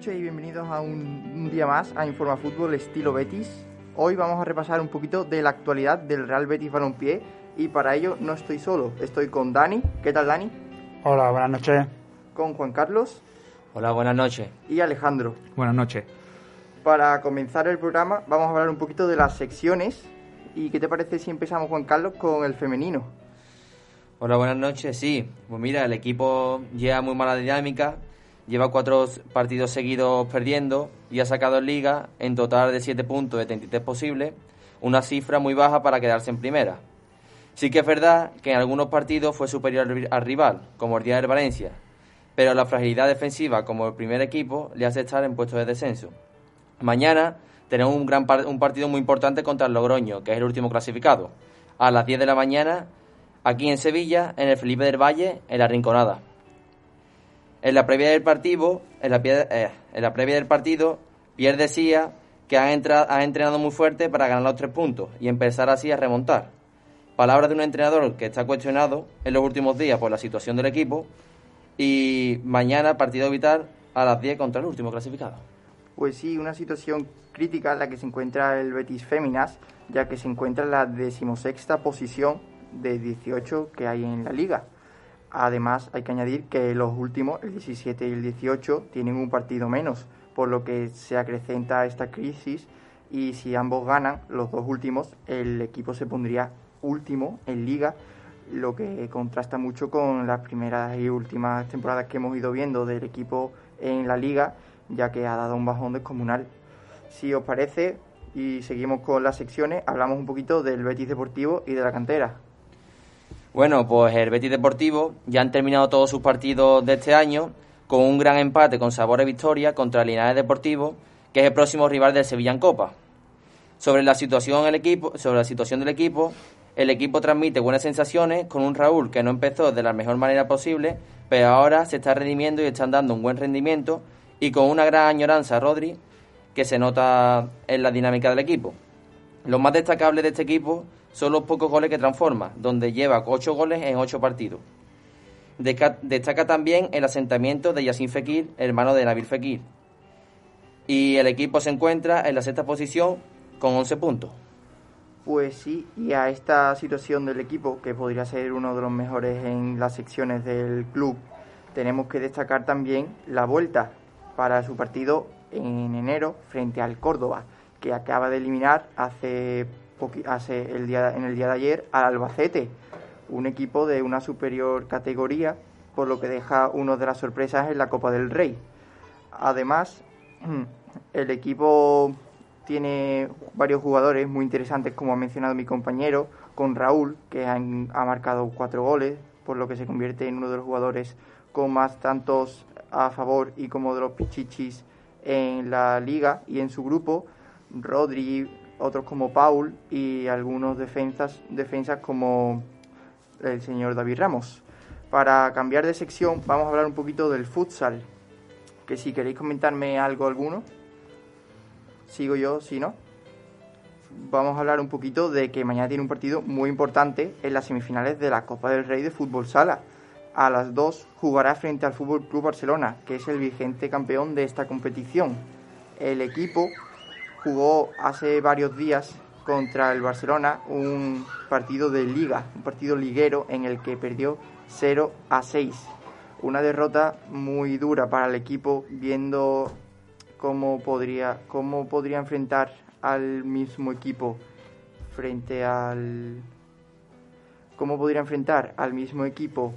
Noches y bienvenidos a un, un día más a Informa Fútbol estilo Betis. Hoy vamos a repasar un poquito de la actualidad del Real Betis Balompié y para ello no estoy solo, estoy con Dani. ¿Qué tal Dani? Hola, buenas noches. Con Juan Carlos Hola, buenas noches. y Alejandro. Buenas noches. Para comenzar el programa vamos a hablar un poquito de las secciones y ¿qué te parece si empezamos Juan Carlos con el femenino? Hola, buenas noches. Sí, pues mira, el equipo lleva muy mala dinámica, lleva cuatro partidos seguidos perdiendo y ha sacado en liga en total de 7 puntos de 33 posibles, una cifra muy baja para quedarse en primera. Sí que es verdad que en algunos partidos fue superior al ri- al rival, como el día del Valencia, pero la fragilidad defensiva como el primer equipo le hace estar en puestos de descenso. Mañana tenemos un, gran un partido muy importante contra el Logroño, que es el último clasificado, a las 10 de la mañana aquí en Sevilla, en el Felipe del Valle, en la Rinconada. En la previa del partido, en la, eh, previa del partido, Pierre decía que ha, entra- ha entrenado muy fuerte para ganar los tres puntos y empezar así a remontar. Palabras de un entrenador que está cuestionado en los últimos días por la situación del equipo y mañana partido vital a las 10 contra el último clasificado. Pues sí, una situación crítica en la que se encuentra el Betis Féminas, ya que se encuentra en la decimosexta posición de 18 que hay en la liga. Además, hay que añadir que los últimos, el 17 y el 18, tienen un partido menos, por lo que se acrecenta esta crisis y si ambos ganan, los dos últimos, el equipo se pondría último en liga, lo que contrasta mucho con las primeras y últimas temporadas que hemos ido viendo del equipo en la liga, ya que ha dado un bajón descomunal. Si os parece, y seguimos con las secciones, hablamos un poquito del Betis Deportivo y de la cantera. Bueno, pues el Betis Deportivo ya han terminado todos sus partidos de este año con un gran empate con sabor a victoria contra el Linares Deportivo, que es el próximo rival del Sevilla en Copa. Sobre la situación del equipo, sobre la situación del equipo, el equipo transmite buenas sensaciones con un Raúl que no empezó de la mejor manera posible, pero ahora se está redimiendo y están dando un buen rendimiento y con una gran añoranza a Rodri que se nota en la dinámica del equipo. Lo más destacable de este equipo son los pocos goles que transforma, donde lleva 8 goles en 8 partidos. Destaca también el asentamiento de Yassin Fekir, hermano de Nabil Fekir. Y el equipo se encuentra en la sexta posición con 11 puntos. Pues sí, y a esta situación del equipo, que podría ser uno de los mejores en las secciones del club, tenemos que destacar también la vuelta para su partido en enero frente al Córdoba, que acaba de eliminar hace, hace el día, en el día de ayer al Albacete, un equipo de una superior categoría, por lo que deja una de las sorpresas en la Copa del Rey. Además, el equipo tiene varios jugadores muy interesantes, como ha mencionado mi compañero, con Raúl, que ha marcado cuatro goles, por lo que se convierte en uno de los jugadores con más tantos a favor y como de los pichichis en la liga y en su grupo. Rodri, otros como Paul y algunos defensas, defensas como el señor David Ramos. Para cambiar de sección, vamos a hablar un poquito del futsal. Que si queréis comentarme algo alguno, sigo yo, si no. Vamos a hablar un poquito de que mañana tiene un partido muy importante en las semifinales de la Copa del Rey de Fútbol Sala. A las 2 jugará frente al Fútbol Club Barcelona, que es el vigente campeón de esta competición. El equipo jugó hace varios días contra el Barcelona un partido de liga, un partido liguero en el que perdió 0 a 6. Una derrota muy dura para el equipo viendo cómo podría, cómo podría enfrentar al mismo equipo frente al cómo podría enfrentar al mismo equipo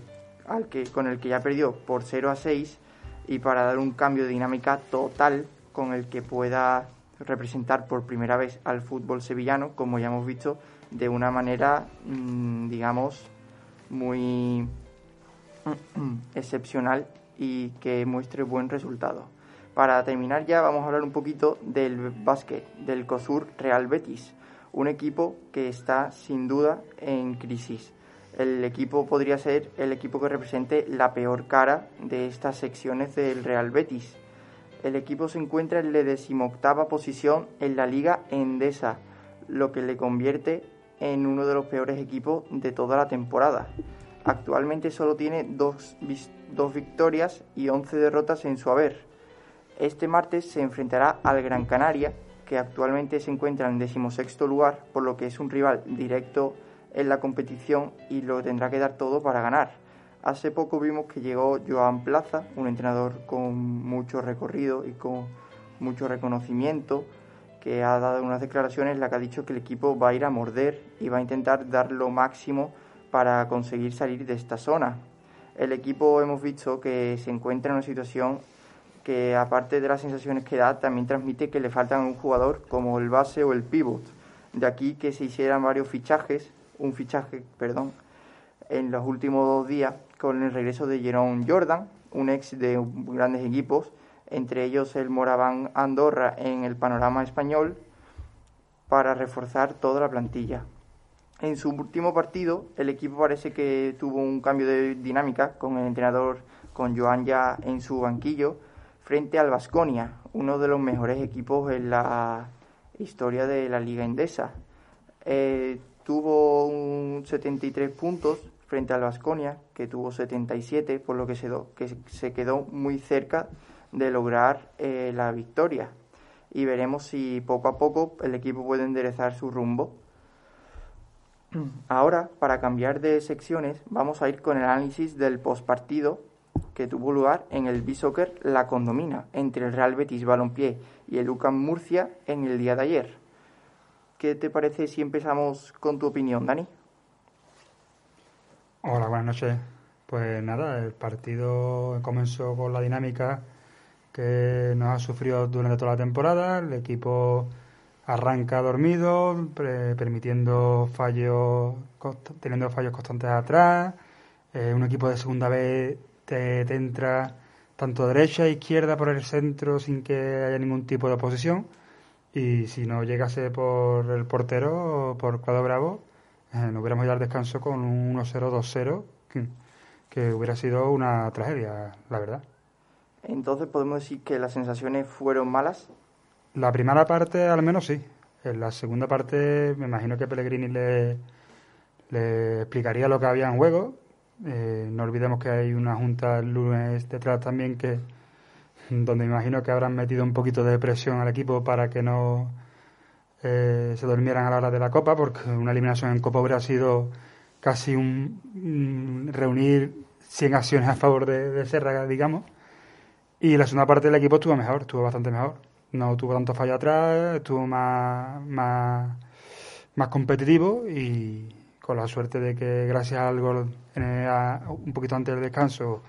al que con el que ya perdió por 0 a 6 y para dar un cambio de dinámica total con el que pueda representar por primera vez al fútbol sevillano, como ya hemos visto, de una manera, mm, digamos, muy excepcional y que muestre buen resultado. Para terminar ya vamos a hablar un poquito del básquet, del COSUR Real Betis, un equipo que está sin duda en crisis. El equipo podría ser el equipo que represente la peor cara de estas secciones del Real Betis. El equipo se encuentra en la decimoctava posición en la Liga Endesa, lo que le convierte en uno de los peores equipos de toda la temporada. Actualmente solo tiene dos, dos victorias y 11 derrotas en su haber. Este martes se enfrentará al Gran Canaria, que actualmente se encuentra en decimosexto lugar, por lo que es un rival directo en la competición y lo tendrá que dar todo para ganar. Hace poco vimos que llegó Joan Plaza, un entrenador con mucho recorrido y con mucho reconocimiento, que ha dado unas declaraciones en las que ha dicho que el equipo va a ir a morder y va a intentar dar lo máximo para conseguir salir de esta zona. El equipo hemos visto que se encuentra en una situación que aparte de las sensaciones que da, también transmite que le faltan un jugador como el base o el pivot. De aquí que se hicieran varios fichajes, un fichaje, perdón, en los últimos dos días con el regreso de Jerome Jordan, un ex de grandes equipos, entre ellos el Moraván Andorra en el panorama español, para reforzar toda la plantilla. En su último partido, el equipo parece que tuvo un cambio de dinámica con el entrenador, con Joan ya en su banquillo, frente al Vasconia, uno de los mejores equipos en la historia de la Liga Endesa. Eh, tuvo un 73 puntos frente al Vasconia, que tuvo 77, por lo que se, que se quedó muy cerca de lograr eh, la victoria. Y veremos si poco a poco el equipo puede enderezar su rumbo. Ahora, para cambiar de secciones, vamos a ir con el análisis del postpartido que tuvo lugar en el B-Soccer La Condomina, entre el Real Betis Balompié y el UCAM Murcia en el día de ayer. ¿Qué te parece si empezamos con tu opinión, Dani? Hola, buenas noches. Pues nada, el partido comenzó con la dinámica que nos ha sufrido durante toda la temporada. El equipo arranca dormido, permitiendo fallos, teniendo fallos constantes atrás. Eh, un equipo de segunda vez te, entra tanto derecha e izquierda por el centro sin que haya ningún tipo de oposición. Y si no llegase por el portero, por Cuadro Bravo, nos hubiéramos ido al descanso con un 1-0, 2-0, que, hubiera sido una tragedia, la verdad. Entonces, ¿podemos decir que las sensaciones fueron malas? La primera parte, al menos sí. En la segunda parte, me imagino que Pellegrini le, le explicaría lo que había en juego eh, no olvidemos que hay una junta el lunes detrás también que donde me imagino que habrán metido un poquito de presión al equipo para que no eh, se durmieran a la hora de la Copa, porque una eliminación en Copa hubiera sido casi un, reunir 100 acciones a favor de, de, Serra, digamos. Y la segunda parte del equipo estuvo mejor, estuvo bastante mejor. No tuvo tanto fallo atrás, estuvo más, más, más competitivo y, con la suerte de que gracias al gol un poquito antes del descanso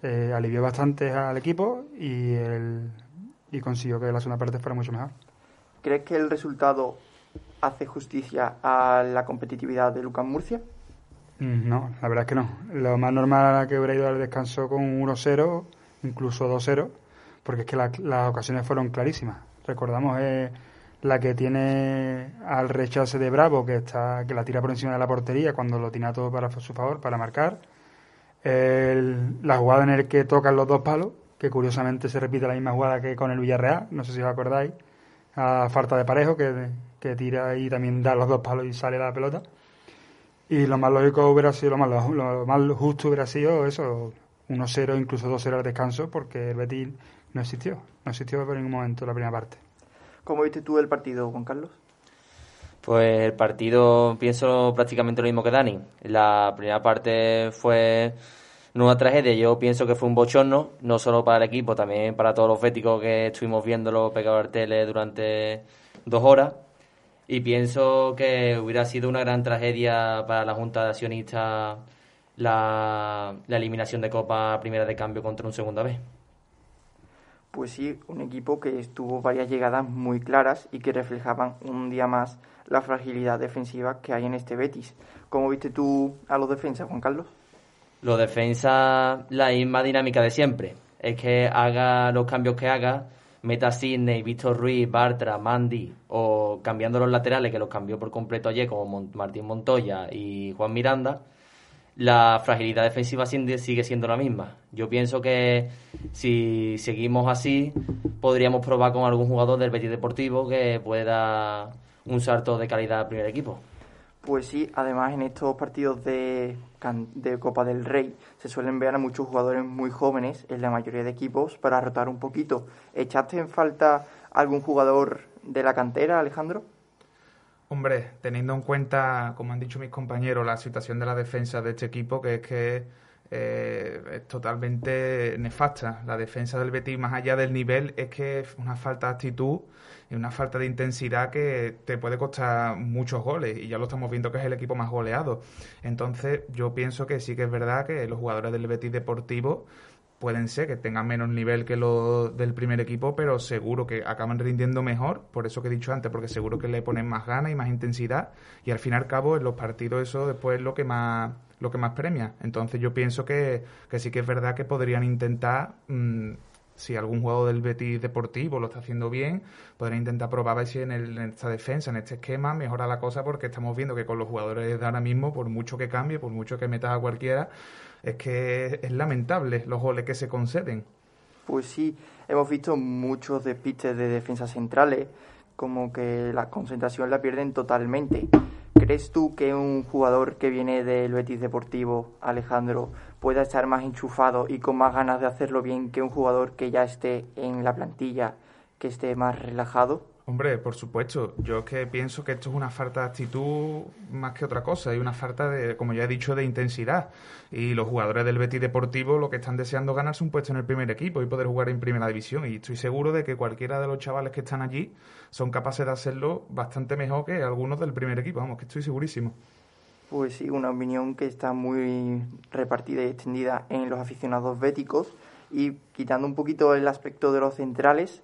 eh, alivió bastante al equipo y, el, y consiguió que la segunda parte fuera mucho mejor. ¿Crees que el resultado hace justicia a la competitividad de Lucas Murcia? Mm, no, la verdad es que no. Lo más normal era que hubiera ido al descanso con 1-0, incluso 2-0, porque es que las ocasiones fueron clarísimas. Recordamos eh, la que tiene al rechace de Bravo, que está que la tira por encima de la portería cuando lo tiene todo para su favor, para marcar. la jugada en el que tocan los dos palos, que curiosamente se repite la misma jugada que con el Villarreal, no sé si os acordáis, a falta de parejo, que, que tira y también da los dos palos y sale la pelota. Y lo más lógico hubiera sido, lo más, lo más justo hubiera sido eso, 1-0, incluso 2-0 al descanso, porque el Betis no existió, no existió por ningún momento la primera parte. ¿Cómo viste tú el partido, Juan Carlos? Pues el partido pienso prácticamente lo mismo que Dani. La primera parte fue una tragedia. Yo pienso que fue un bochorno, no solo para el equipo, también para todos los féticos que estuvimos viéndolo pegado al tele durante dos horas. Y pienso que hubiera sido una gran tragedia para la Junta de Accionistas la, eliminación de Copa Primera de Cambio contra un segunda vez pues sí, un equipo que estuvo varias llegadas muy claras y que reflejaban un día más la fragilidad defensiva que hay en este Betis. ¿Cómo viste tú a los defensas, Juan Carlos? Los defensas, la misma dinámica de siempre. Es que haga los cambios que haga, meta Sidney, Víctor Ruiz, Bartra, Mandy, o cambiando los laterales, que los cambió por completo ayer, como Martín Montoya y Juan Miranda, la fragilidad defensiva sigue siendo la misma. Yo pienso que si seguimos así, podríamos probar con algún jugador del Betis Deportivo que pueda un salto de calidad al primer equipo. Pues sí, además en estos partidos de, de, Copa del Rey se suelen ver a muchos jugadores muy jóvenes en la mayoría de equipos para rotar un poquito. ¿Echaste en falta algún jugador de la cantera, Alejandro? Hombre, teniendo en cuenta, como han dicho mis compañeros, la situación de la defensa de este equipo, que es que eh, es totalmente nefasta. La defensa del Betis, más allá del nivel, es que es una falta de actitud y una falta de intensidad que te puede costar muchos goles. Y ya lo estamos viendo que es el equipo más goleado. Entonces, yo pienso que sí que es verdad que los jugadores del Betis Deportivo pueden ser que tengan menos nivel que los del primer equipo, pero seguro que acaban rindiendo mejor, por eso que he dicho antes, porque seguro que le ponen más ganas y más intensidad, y al fin y al cabo en los partidos eso después es lo que más lo que más premia. Entonces yo pienso que, que sí que es verdad que podrían intentar mm, si algún jugador del Betis deportivo lo está haciendo bien, podrían intentar probar si en, en, esta defensa, en este esquema, mejora la cosa porque estamos viendo que con los jugadores de ahora mismo, por mucho que cambie, por mucho que metas a cualquiera, es que es lamentable los goles que se conceden. Pues sí, hemos visto muchos despistes de defensas centrales, como que la concentración la pierden totalmente. ¿Crees tú que un jugador que viene del Betis Deportivo, Alejandro, pueda estar más enchufado y con más ganas de hacerlo bien que un jugador que ya esté en la plantilla, que esté más relajado? Hombre, por supuesto. Yo es que pienso que esto es una falta de actitud más que otra cosa. Hay una falta de, como ya he dicho, de intensidad. Y los jugadores del Betis Deportivo lo que están deseando ganarse un puesto en el primer equipo y poder jugar en primera división. Y estoy seguro de que cualquiera de los chavales que están allí son capaces de hacerlo bastante mejor que algunos del primer equipo. Vamos, que estoy segurísimo. Pues sí, una opinión que está muy repartida y extendida en los aficionados béticos. Y quitando un poquito el aspecto de los centrales,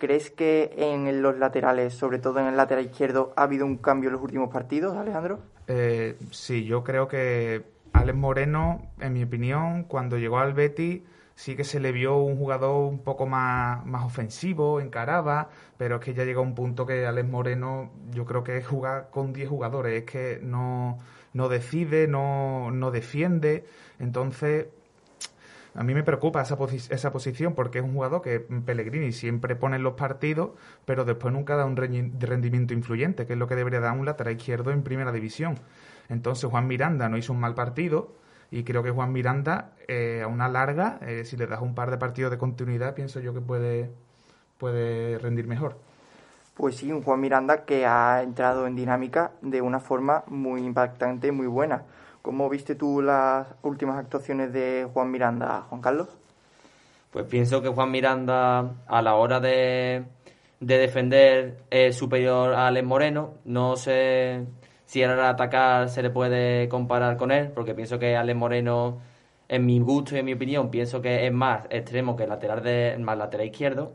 ¿Crees que en los laterales, sobre todo en el lateral izquierdo, ha habido un cambio en los últimos partidos, Alejandro? Eh, sí, yo creo que Alex Moreno, en mi opinión, cuando llegó al Betty sí que se le vio un jugador un poco más, más ofensivo, encaraba, pero es que ya llega un punto que Alex Moreno yo creo que juega con 10 jugadores, es que no, no decide, no, no defiende, entonces a mí me preocupa esa, esa posición porque es un jugador que Pellegrini siempre pone en los partidos, pero después nunca da un rendimiento influyente, que es lo que debería dar un lateral izquierdo en primera división. Entonces Juan Miranda no hizo un mal partido y creo que Juan Miranda eh, a una larga, eh, si le das un par de partidos de continuidad, pienso yo que puede, puede rendir mejor. Pues sí, un Juan Miranda que ha entrado en dinámica de una forma muy impactante y muy buena. ¿Cómo viste tú las últimas actuaciones de Juan Miranda, Juan Carlos? Pues pienso que Juan Miranda, a la hora de, defender, es superior a Alex Moreno. No sé si a la atacar se le puede comparar con él, porque pienso que Alex Moreno, en mi gusto y en mi opinión, pienso que es más extremo que lateral de, más lateral izquierdo.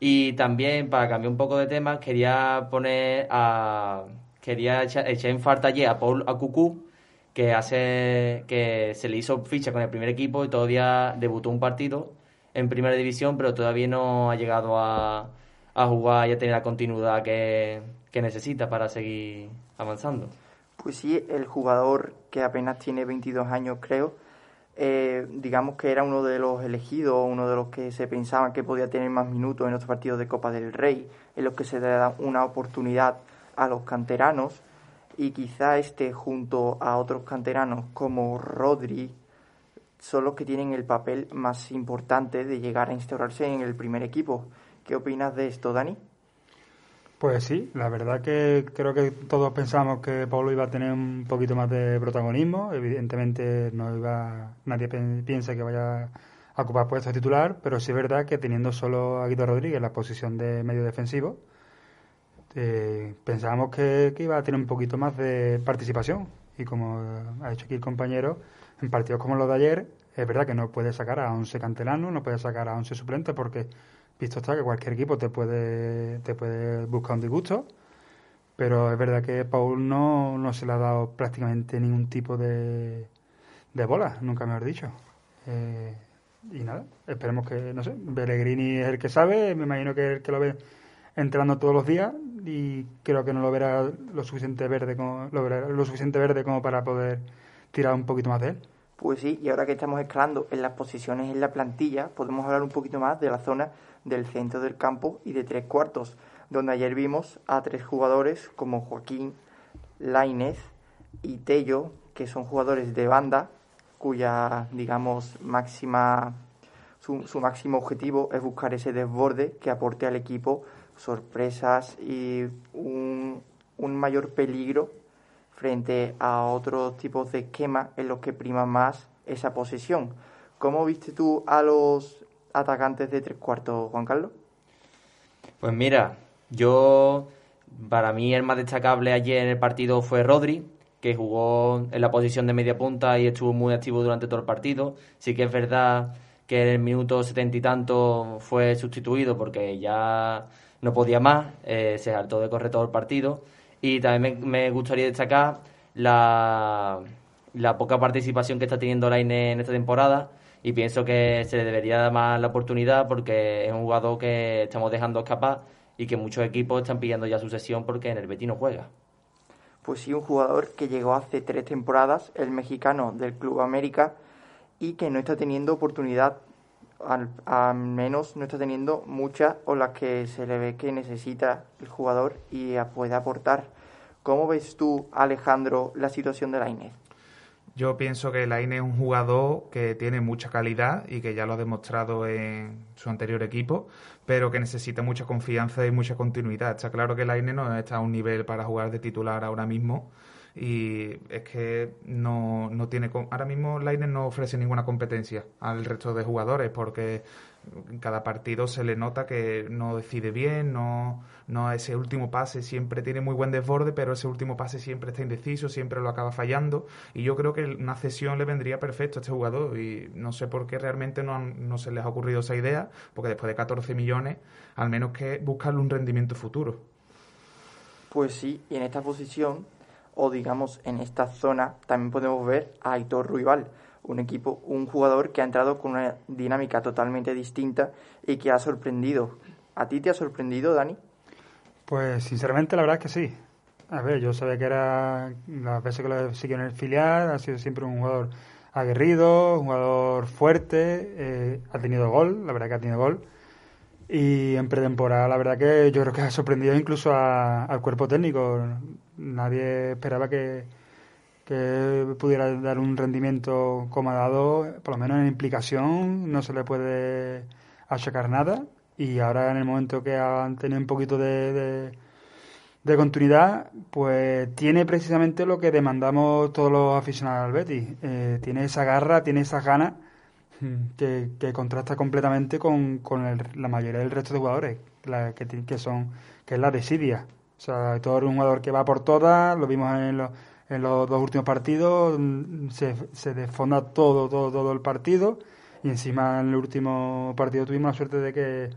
Y también, para cambiar un poco de tema, quería poner a. Quería echar, en falta a Paul Acucú, que hace que se le hizo ficha con el primer equipo y todavía debutó un partido en primera división, pero todavía no ha llegado a, a jugar y a tener la continuidad que, necesita para seguir avanzando. Pues sí, el jugador que apenas tiene 22 años, creo, eh, digamos que era uno de los elegidos, uno de los que se pensaba que podía tener más minutos en otros partidos de Copa del Rey, en los que se da una oportunidad a los canteranos y quizá este junto a otros canteranos como Rodri son los que tienen el papel más importante de llegar a instaurarse en el primer equipo. ¿Qué opinas de esto, Dani? Pues sí, la verdad que creo que todos pensamos que Pablo iba a tener un poquito más de protagonismo. Evidentemente no iba, nadie piensa que vaya a ocupar puesto titular, pero sí es verdad que teniendo solo a Guido Rodríguez en la posición de medio defensivo, eh, pensábamos que, iba a tener un poquito más de participación y como ha hecho aquí el compañero, en partidos como los de ayer, es verdad que no puede sacar a 11 cantelanos, no puede sacar a 11 suplentes porque visto está que cualquier equipo te puede, te puede buscar un disgusto, pero es verdad que Paul no, no se le ha dado prácticamente ningún tipo de, de bola, nunca me has dicho. Eh, y nada, esperemos que, no sé, Pellegrini es el que sabe, me imagino que es el que lo ve entrando todos los días y creo que no lo verá lo suficiente verde como, lo, verá lo suficiente verde como para poder tirar un poquito más de él. Pues sí, y ahora que estamos escalando en las posiciones en la plantilla, podemos hablar un poquito más de la zona del centro del campo y de tres cuartos, donde ayer vimos a tres jugadores como Joaquín, Lainez y Tello, que son jugadores de banda, cuya, digamos, máxima su, su, máximo objetivo es buscar ese desborde que aporte al equipo sorpresas y un, un mayor peligro frente a otros tipos de esquemas en los que prima más esa posesión. ¿Cómo viste tú a los atacantes de tres cuartos, Juan Carlos? Pues mira, yo, para mí el más destacable ayer en el partido fue Rodri, que jugó en la posición de media punta y estuvo muy activo durante todo el partido. Sí que es verdad que en el minuto setenta y tanto fue sustituido porque ya no podía más, eh, se hartó de correr todo el partido. Y también me, gustaría destacar la, la, poca participación que está teniendo Laine en esta temporada y pienso que se le debería dar más la oportunidad porque es un jugador que estamos dejando escapar y que muchos equipos están pillando ya su sesión porque en el Betis no juega. Pues sí, un jugador que llegó hace tres temporadas, el mexicano del Club América, y que no está teniendo oportunidad, al, al menos no está teniendo muchas o las que se le ve que necesita el jugador y puede aportar. ¿Cómo ves tú, Alejandro, la situación de la Inés? Yo pienso que Laine es un jugador que tiene mucha calidad y que ya lo ha demostrado en su anterior equipo, pero que necesita mucha confianza y mucha continuidad. Está claro que Laine no está a un nivel para jugar de titular ahora mismo y es que no, no tiene ahora mismo Laine no ofrece ninguna competencia al resto de jugadores porque en cada partido se le nota que no decide bien, no, no ese último pase siempre tiene muy buen desborde, pero ese último pase siempre está indeciso, siempre lo acaba fallando. Y yo creo que una cesión le vendría perfecto a este jugador. Y no sé por qué realmente no, no se les ha ocurrido esa idea, porque después de 14 millones, al menos que buscarle un rendimiento futuro. Pues sí, y en esta posición, o digamos en esta zona, también podemos ver a Aitor Ruibal un equipo, un jugador que ha entrado con una dinámica totalmente distinta y que ha sorprendido. ¿A ti te ha sorprendido, Dani? Pues sinceramente la verdad es que sí. A ver, yo sabía que era, las veces que lo he seguido en el filial, ha sido siempre un jugador aguerrido, un jugador fuerte, eh, ha tenido gol, la verdad que ha tenido gol. Y en pretemporada, la verdad que yo creo que ha sorprendido incluso al cuerpo técnico. Nadie esperaba que, que pudiera dar un rendimiento como ha dado, por lo menos en implicación, no se le puede achacar nada. Y ahora en el momento que han tenido un poquito de, de, continuidad, pues tiene precisamente lo que demandamos todos los aficionados al Betis. Eh, tiene esa garra, tiene esas ganas mm, que, que contrasta completamente con, con la mayoría del resto de jugadores, que, que, son que es la desidia. O sea, todo un jugador que va por todas, lo vimos en los en los dos últimos partidos mm, se, se desfonda todo, todo, todo el partido y encima en el último partido tuvimos la suerte de que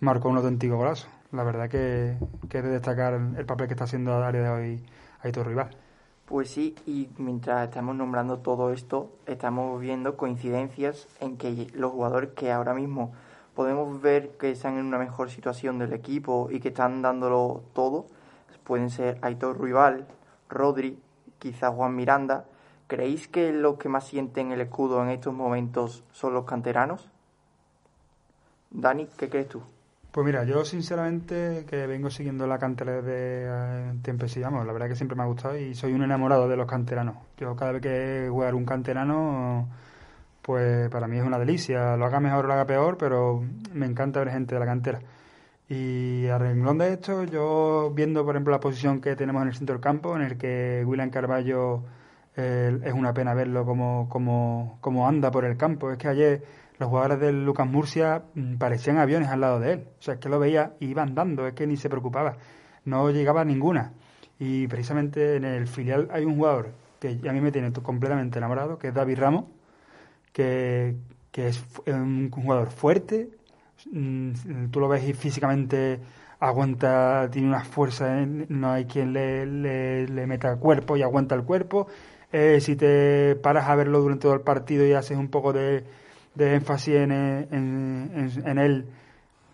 marcó un auténtico golazo. La verdad que, que es de destacar el papel que está haciendo a área de hoy Aitor Rival. Pues sí, y mientras estamos nombrando todo esto, estamos viendo coincidencias en que los jugadores que ahora mismo podemos ver que están en una mejor situación del equipo y que están dándolo todo, pueden ser Aitor Rival, Rodri, quizá Juan Miranda. ¿Creéis que los que más sienten el escudo en estos momentos son los canteranos? Dani, ¿qué crees tú? Pues mira, yo sinceramente que vengo siguiendo la cantera desde eh, tiempo vamos, la verdad que siempre me ha gustado y soy un enamorado de los canteranos. Yo cada vez que jugar un canterano, pues para mí es una delicia, lo haga mejor o lo haga peor, pero me encanta ver gente de la cantera. Y a renglón de esto, yo viendo, por ejemplo, la posición que tenemos en el centro del campo, en el que William Carballo eh, es una pena verlo como, como, como, anda por el campo. Es que ayer los jugadores del Lucas Murcia mm, parecían aviones al lado de él. O sea, es que lo veía y iba andando, es que ni se preocupaba. No llegaba ninguna. Y precisamente en el filial hay un jugador que a mí me tiene completamente enamorado, que es David Ramos, que, que es un jugador fuerte, tú lo ves y físicamente aguanta, tiene una fuerza, no hay quien le, le, meta el cuerpo y aguanta el cuerpo. Eh, si te paras a verlo durante todo el partido y haces un poco de, énfasis en, él,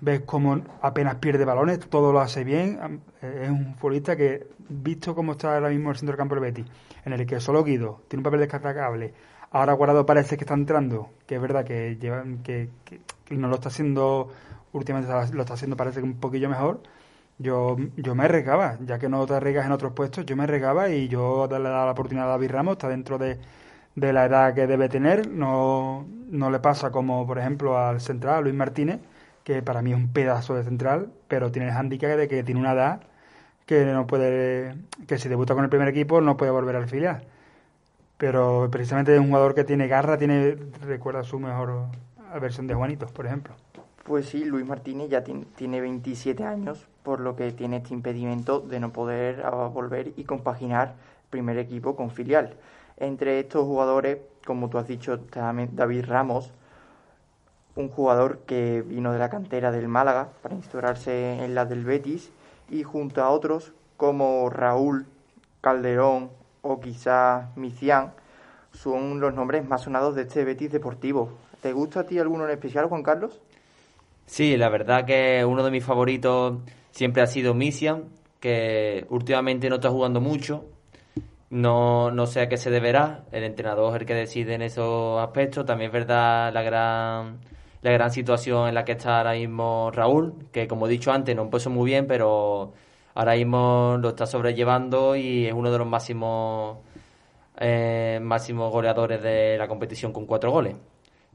ves como apenas pierde balones, todo lo hace bien. Es un futbolista que, visto cómo está ahora mismo el centro del campo Betis, en el que solo Guido tiene un papel descartable, ahora Guardado parece que está entrando, que es verdad que, lleva, que, no lo está haciendo últimamente lo está haciendo parece que un poquillo mejor yo, yo me arriesgaba, ya que no te arriesgas en otros puestos, yo me arriesgaba y yo le daba la oportunidad a David Ramos, está dentro de, de la edad que debe tener, no, no le pasa como por ejemplo al central Luis Martínez, que para mí es un pedazo de central, pero tiene el handicap de que tiene una edad que no puede, que si debuta con el primer equipo no puede volver al filial. Pero precisamente es un jugador que tiene garra, tiene, recuerda su mejor versión de Juanitos, por ejemplo. Pues sí, Luis Martínez ya tiene 27 años, por lo que tiene este impedimento de no poder ah, volver y compaginar primer equipo con filial. Entre estos jugadores, como tú has dicho, David Ramos, un jugador que vino de la cantera del Málaga para instaurarse en la del Betis, y junto a otros como Raúl, Calderón o quizá Micián, son los nombres más sonados de este Betis deportivo. ¿Te gusta a ti alguno en especial, Juan Carlos? Sí, la verdad que uno de mis favoritos siempre ha sido Misian, que últimamente no está jugando mucho. No, no sé a qué se deberá. El entrenador es el que decide en esos aspectos. También es verdad la gran, la gran situación en la que está ahora mismo Raúl, que como he dicho antes no empezó muy bien, pero ahora mismo lo está sobrellevando y es uno de los máximos, eh, máximos goleadores de la competición con cuatro goles.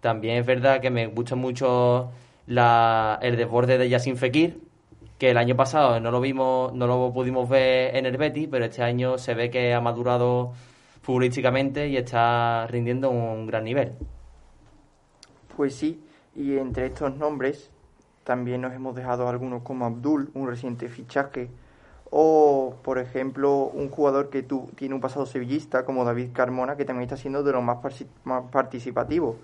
También es verdad que me gusta mucho la, el desborde de Yassin Fekir, que el año pasado no lo vimos, no lo pudimos ver en el Betis, pero este año se ve que ha madurado futbolísticamente y está rindiendo un gran nivel. Pues sí, y entre estos nombres también nos hemos dejado algunos como Abdul, un reciente fichaje, o por ejemplo un jugador que tú, tiene un pasado sevillista como David Carmona, que también está siendo de los más, participativos.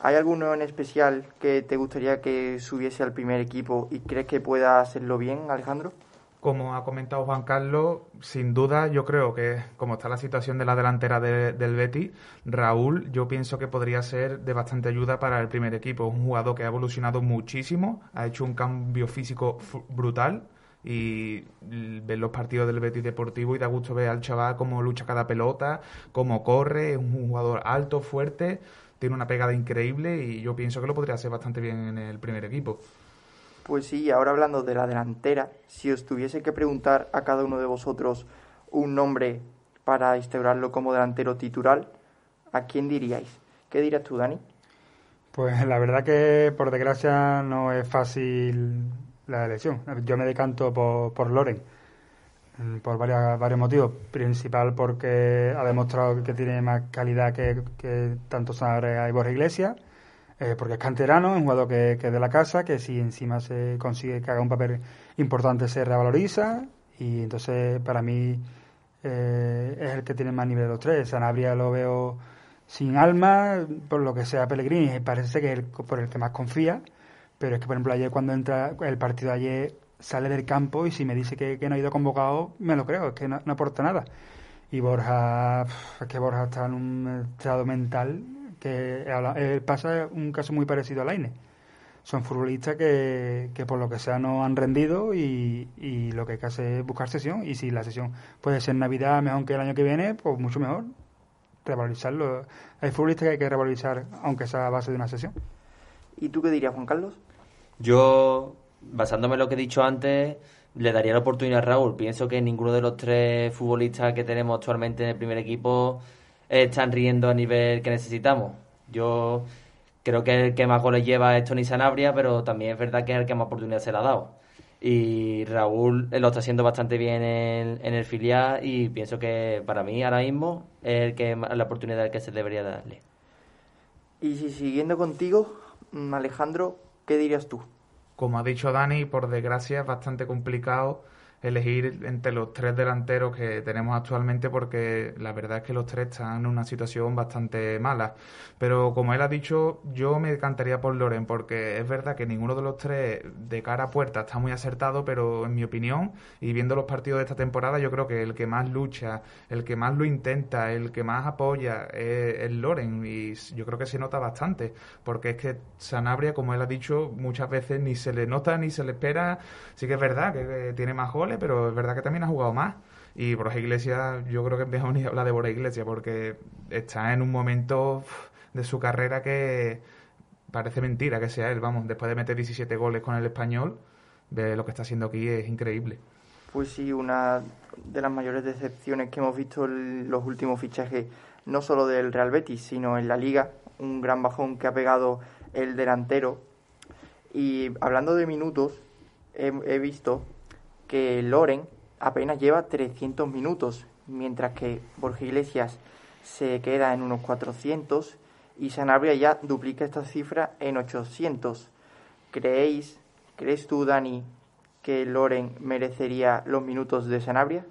¿Hay alguno en especial que te gustaría que subiese al primer equipo y crees que pueda hacerlo bien, Alejandro? Como ha comentado Juan Carlos, sin duda yo creo que como está la situación de la delantera del Betty, Raúl yo pienso que podría ser de bastante ayuda para el primer equipo. Es un jugador que ha evolucionado muchísimo, ha hecho un cambio físico brutal y ver los partidos del Betis Deportivo y da gusto ver al chaval cómo lucha cada pelota, cómo corre, es un jugador alto, fuerte tiene una pegada increíble y yo pienso que lo podría hacer bastante bien en el primer equipo. Pues sí, ahora hablando de la delantera, si os tuviese que preguntar a cada uno de vosotros un nombre para instaurarlo como delantero titular, ¿a quién diríais? ¿Qué dirás tú, Dani? Pues la verdad que por desgracia no es fácil la elección. Yo me decanto por, por Loren Mm, por varios, varios motivos. Principal porque ha demostrado que tiene más calidad que, que tanto Sanabria y Borja Iglesias, eh, porque es canterano, es un jugador que, que, de la casa, que si encima se consigue que haga un papel importante se revaloriza y entonces para mí eh, es el que tiene más nivel de los tres. Sanabria lo veo sin alma, por lo que sea Pellegrini, parece que es el, por el que más confía, pero es que por ejemplo ayer cuando entra el partido ayer sale del campo y si me dice que, no ha ido convocado, me lo creo, es que no, aporta nada. Y Borja, es que Borja está en un estado mental que pasa un caso muy parecido a Laine. Son futbolistas que, que por lo que sea no han rendido y, y lo que hay que hacer es buscar sesión. Y si la sesión puede ser Navidad mejor que el año que viene, pues mucho mejor. Revalorizarlo. Hay futbolistas que hay que revalorizar, aunque sea a base de una sesión. ¿Y tú qué dirías, Juan Carlos? Yo basándome en lo que he dicho antes, le daría la oportunidad a Raúl. Pienso que ninguno de los tres futbolistas que tenemos actualmente en el primer equipo están riendo a nivel que necesitamos. Yo creo que el que más goles lleva es Tony Sanabria, pero también es verdad que es el que más oportunidad se le ha dado. Y Raúl lo está haciendo bastante bien en, el filial y pienso que para mí ahora mismo es el que la oportunidad que se debería darle. Y si siguiendo contigo, Alejandro, ¿qué dirías tú? Como ha dicho Dani, por desgracia es bastante complicado elegir entre los tres delanteros que tenemos actualmente porque la verdad es que los tres están en una situación bastante mala. Pero como él ha dicho, yo me decantaría por Loren porque es verdad que ninguno de los tres de cara a puerta está muy acertado, pero en mi opinión y viendo los partidos de esta temporada, yo creo que el que más lucha, el que más lo intenta, el que más apoya es, Loren y yo creo que se nota bastante porque es que Sanabria, como él ha dicho, muchas veces ni se le nota ni se le espera. Sí que es verdad que tiene más goles pero es verdad que también ha jugado más. Y Borja Iglesias, yo creo que mejor ni hablar de Borja Iglesias porque está en un momento de su carrera que parece mentira que sea él, vamos, después de meter 17 goles con el español, lo que está haciendo aquí es increíble. Pues sí, una de las mayores decepciones que hemos visto en los últimos fichajes, no solo del Real Betis, sino en la liga, un gran bajón que ha pegado el delantero. Y hablando de minutos, he, visto que Loren apenas lleva 300 minutos, mientras que Borja Iglesias se queda en unos 400 y Sanabria ya duplica esta cifra en 800. ¿Creéis, crees tú, Dani, que Loren merecería los minutos de Sanabria?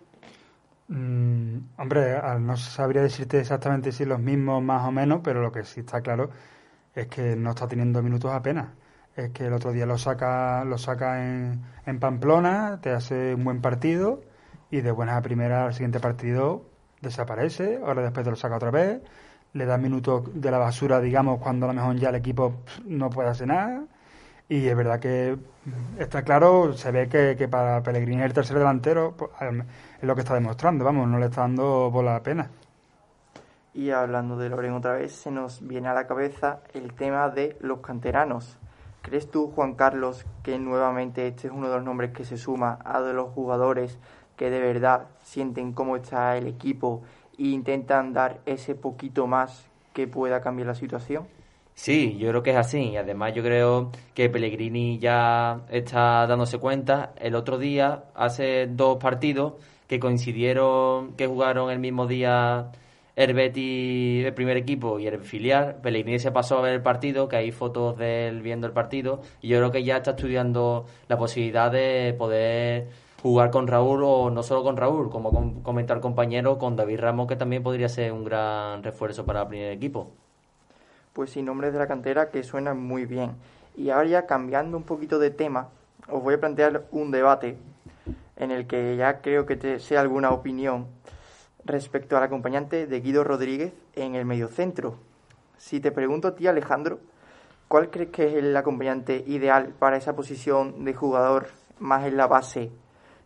Mm, hombre, no sabría decirte exactamente si los mismos más o menos, pero lo que sí está claro es que no está teniendo minutos apenas. Es que el otro día lo saca, lo saca en, en Pamplona, te hace un buen partido y de buena a primera al siguiente partido desaparece, ahora después te lo saca otra vez, le da minutos de la basura, digamos, cuando a lo mejor ya el equipo no puede hacer nada. Y es verdad que está claro, se ve que, para Pellegrini el tercer delantero pues, es lo que está demostrando, vamos, no le está dando bola la pena. Y hablando de Loren otra vez, se nos viene a la cabeza el tema de los canteranos. ¿Crees tú, Juan Carlos, que nuevamente este es uno de los nombres que se suma a de los jugadores que de verdad sienten cómo está el equipo e intentan dar ese poquito más que pueda cambiar la situación? Sí, yo creo que es así. Y además yo creo que Pellegrini ya está dándose cuenta. El otro día, hace dos partidos que coincidieron, que jugaron el mismo día el Betty, el primer equipo y el filial. Pellegrini se pasó a ver el partido, que hay fotos de él viendo el partido. Y yo creo que ya está estudiando la posibilidad de poder jugar con Raúl o no solo con Raúl, como comentar compañero, con David Ramos, que también podría ser un gran refuerzo para el primer equipo. Pues sí, nombres de la cantera que suenan muy bien. Y ahora ya cambiando un poquito de tema, os voy a plantear un debate en el que ya creo que te sea alguna opinión respecto al acompañante de Guido Rodríguez en el mediocentro. Si te pregunto a ti, Alejandro, ¿cuál crees que es el acompañante ideal para esa posición de jugador más en la base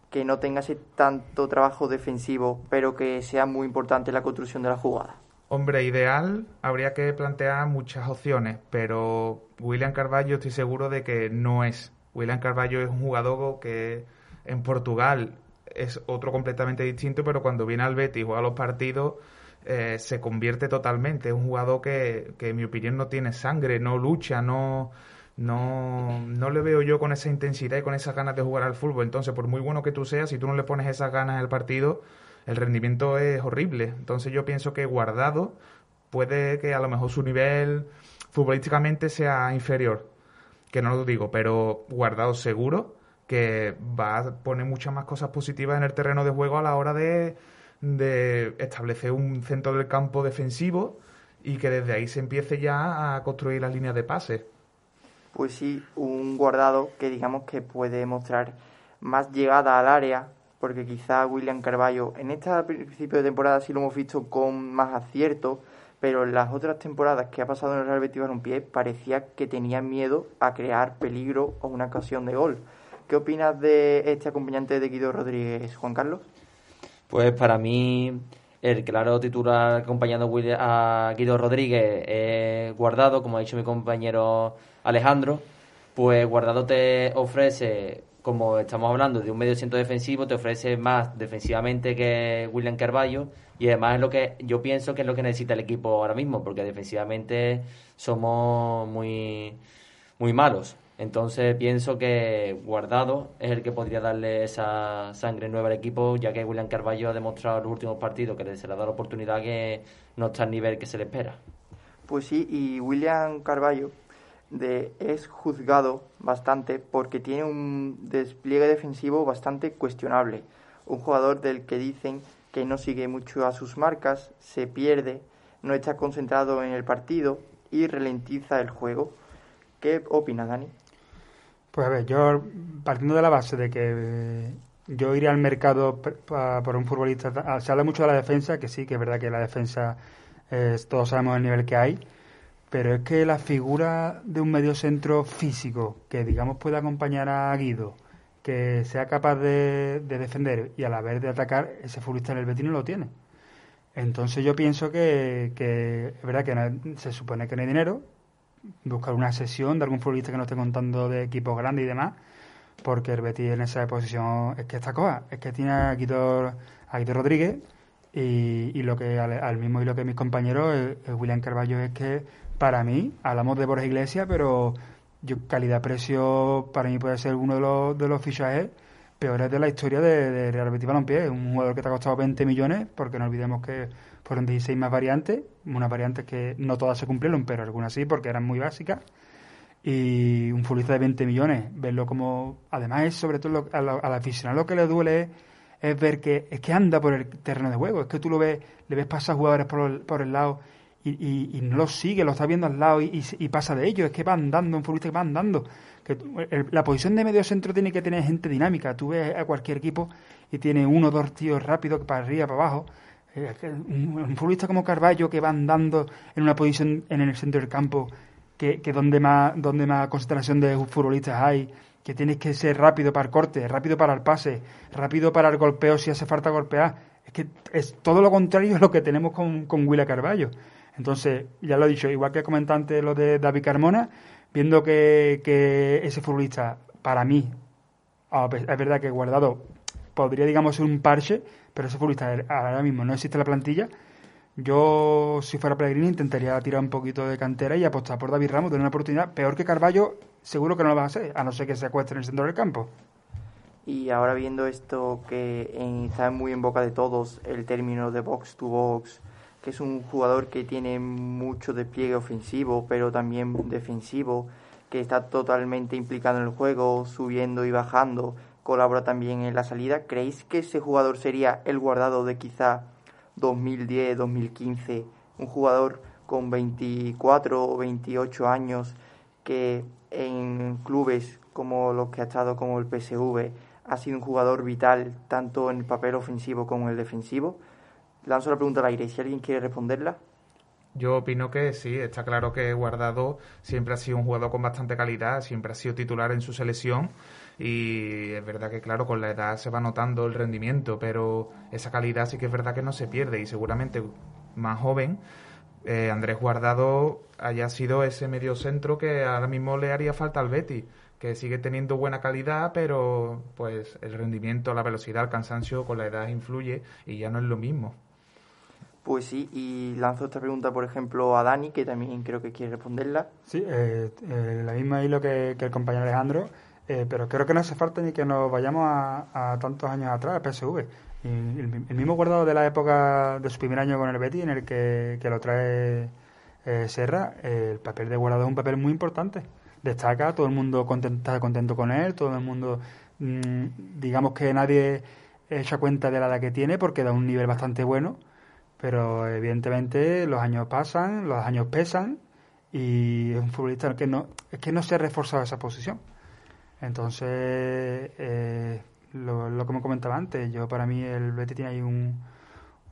que no tenga ese tanto trabajo defensivo, pero que sea muy importante la construcción de la jugada? Hombre, ideal, habría que plantear muchas opciones, pero William Carballo estoy seguro de que no es. William Carballo es un jugador que en Portugal es otro completamente distinto, pero cuando viene al Betis y juega los partidos eh, se convierte totalmente. Es un jugador que, que, en mi opinión, no tiene sangre, no lucha, no, no, no le veo yo con esa intensidad y con esas ganas de jugar al fútbol. Entonces, por muy bueno que tú seas, si tú no le pones esas ganas al partido, el rendimiento es horrible. Entonces, yo pienso que Guardado puede que a lo mejor su nivel futbolísticamente sea inferior, que no lo digo, pero Guardado seguro que va a poner muchas más cosas positivas en el terreno de juego a la hora de, de establecer un centro del campo defensivo y que desde ahí se empiece ya a construir las líneas de pase pues sí, un guardado que digamos que puede mostrar más llegada al área, porque quizá William Carballo en este principio de temporada sí lo hemos visto con más acierto, pero en las otras temporadas que ha pasado en el Real Betis Balompié parecía que tenía miedo a crear peligro o una ocasión de gol. ¿Qué opinas de este acompañante de Guido Rodríguez, Juan Carlos? Pues para mí el claro titular acompañando a Guido Rodríguez es guardado, como ha dicho mi compañero Alejandro, pues Guardado te ofrece, como estamos hablando, de un medio centro defensivo, te ofrece más defensivamente que William Carballo y además es lo que yo pienso que es lo que necesita el equipo ahora mismo, porque defensivamente somos muy, muy malos. Entonces pienso que Guardado es el que podría darle esa sangre nueva al equipo, ya que William Carballo ha demostrado en los últimos partidos que se le ha dado la oportunidad que no está al nivel que se le espera. Pues sí, y William Carballo de, es juzgado bastante porque tiene un despliegue defensivo bastante cuestionable. Un jugador del que dicen que no sigue mucho a sus marcas, se pierde, no está concentrado en el partido y ralentiza el juego. ¿Qué opina Dani? Pues a ver, yo partiendo de la base de que eh, yo iría al mercado por un futbolista, se habla mucho de la defensa, que sí, que es verdad que la defensa todos sabemos el nivel que hay, pero es que la figura de un mediocentro físico que, digamos, pueda acompañar a Guido, que sea capaz de, defender y a la vez de atacar, ese futbolista en el Betis no lo tiene. Entonces yo pienso que, es verdad que se supone que no hay dinero, buscar una sesión de algún futbolista que no esté contando de equipos grandes y demás, porque el Betis en esa posición es que está coja, es que tiene a Guido, a Rodríguez y, y, lo que al, mismo y lo que mis compañeros, William Carballo es que para mí, hablamos de Borges Iglesias, pero yo calidad-precio para mí puede ser uno de los, de los fichajes peores de la historia de, Real Betis Balompié. Un jugador que te ha costado 20 millones, porque no olvidemos que fueron 16 más variantes, unas variantes que no todas se cumplieron, pero algunas sí, porque eran muy básicas. Y un futbolista de 20 millones, verlo como. Además, es sobre todo a al aficionado lo que le duele es, ver que es que anda por el terreno de juego. Es que tú lo ves, le ves pasar jugadores por el, por el lado y, no lo sigue, lo está viendo al lado y, pasa de ello. Es que va andando, un futbolista que va andando. Que la posición de medio centro tiene que tener gente dinámica. Tú ves a cualquier equipo y tiene uno o dos tíos rápidos para arriba, para abajo. Eh, un, futbolista como Carballo que va andando en una posición en el centro del campo, que, que donde más donde más concentración de futbolistas hay, que tienes que ser rápido para el corte, rápido para el pase, rápido para el golpeo si hace falta golpear. Es que es todo lo contrario a lo que tenemos con, con Willa Carballo. Entonces, ya lo he dicho, igual que comentante lo de David Carmona, viendo que, ese futbolista, para mí, es verdad que guardado podría, digamos, ser un parche, pero ese futbolista ahora mismo no existe la plantilla. Yo, si fuera Pellegrini, intentaría tirar un poquito de cantera y apostar por David Ramos, tener una oportunidad. Peor que Carballo, seguro que no lo va a hacer, a no ser que se acueste en el centro del campo. Y ahora viendo esto que está muy en boca de todos, el término de box to box, que es un jugador que tiene mucho despliegue ofensivo, pero también defensivo, que está totalmente implicado en el juego, subiendo y bajando, colabora también en la salida. ¿Creéis que ese jugador sería el guardado de quizá 2010, 2015? Un jugador con 24 o 28 años que en clubes como los que ha estado como el PSV ha sido un jugador vital tanto en el papel ofensivo como en el defensivo lanzo la pregunta al aire. Si alguien quiere responderla. Yo opino que sí, está claro que Guardado siempre ha sido un jugador con bastante calidad, siempre ha sido titular en su selección y es verdad que claro, con la edad se va notando el rendimiento, pero esa calidad sí que es verdad que no se pierde y seguramente más joven eh, Andrés Guardado haya sido ese medio centro que ahora mismo le haría falta al Betty, que sigue teniendo buena calidad, pero pues el rendimiento, la velocidad, el cansancio con la edad influye y ya no es lo mismo. Pues sí, y lanzo esta pregunta, por ejemplo, a Dani, que también creo que quiere responderla. Sí, eh, eh, la misma hilo que, el compañero Alejandro, eh, pero creo que no hace falta ni que nos vayamos a, tantos años atrás, al PSV. el, mismo guardado de la época de su primer año con el Betty, en el que, lo trae Serra, el papel de guardado es un papel muy importante. Destaca, todo el mundo está contento con él, todo el mundo, mm, digamos que nadie echa cuenta de la edad que tiene porque da un nivel bastante bueno pero evidentemente los años pasan, los años pesan y es un futbolista que no es que no se ha reforzado esa posición. Entonces, eh, lo, lo que me comentaba antes, yo para mí el Betis tiene ahí un,